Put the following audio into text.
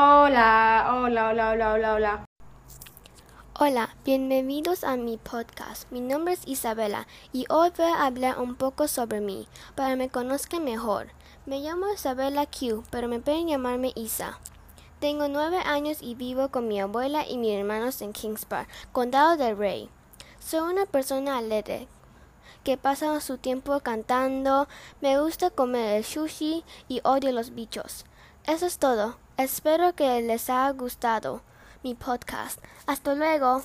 Hola, hola, hola, hola, hola, hola. Hola, bienvenidos a mi podcast. Mi nombre es Isabela y hoy voy a hablar un poco sobre mí, para que me conozcan mejor. Me llamo Isabela Q, pero me pueden llamarme Isa. Tengo nueve años y vivo con mi abuela y mis hermanos en Kings Park, Condado del Rey. Soy una persona alegre que pasa su tiempo cantando, me gusta comer el sushi y odio los bichos. Eso es todo. Espero que les haya gustado mi podcast. Hasta luego.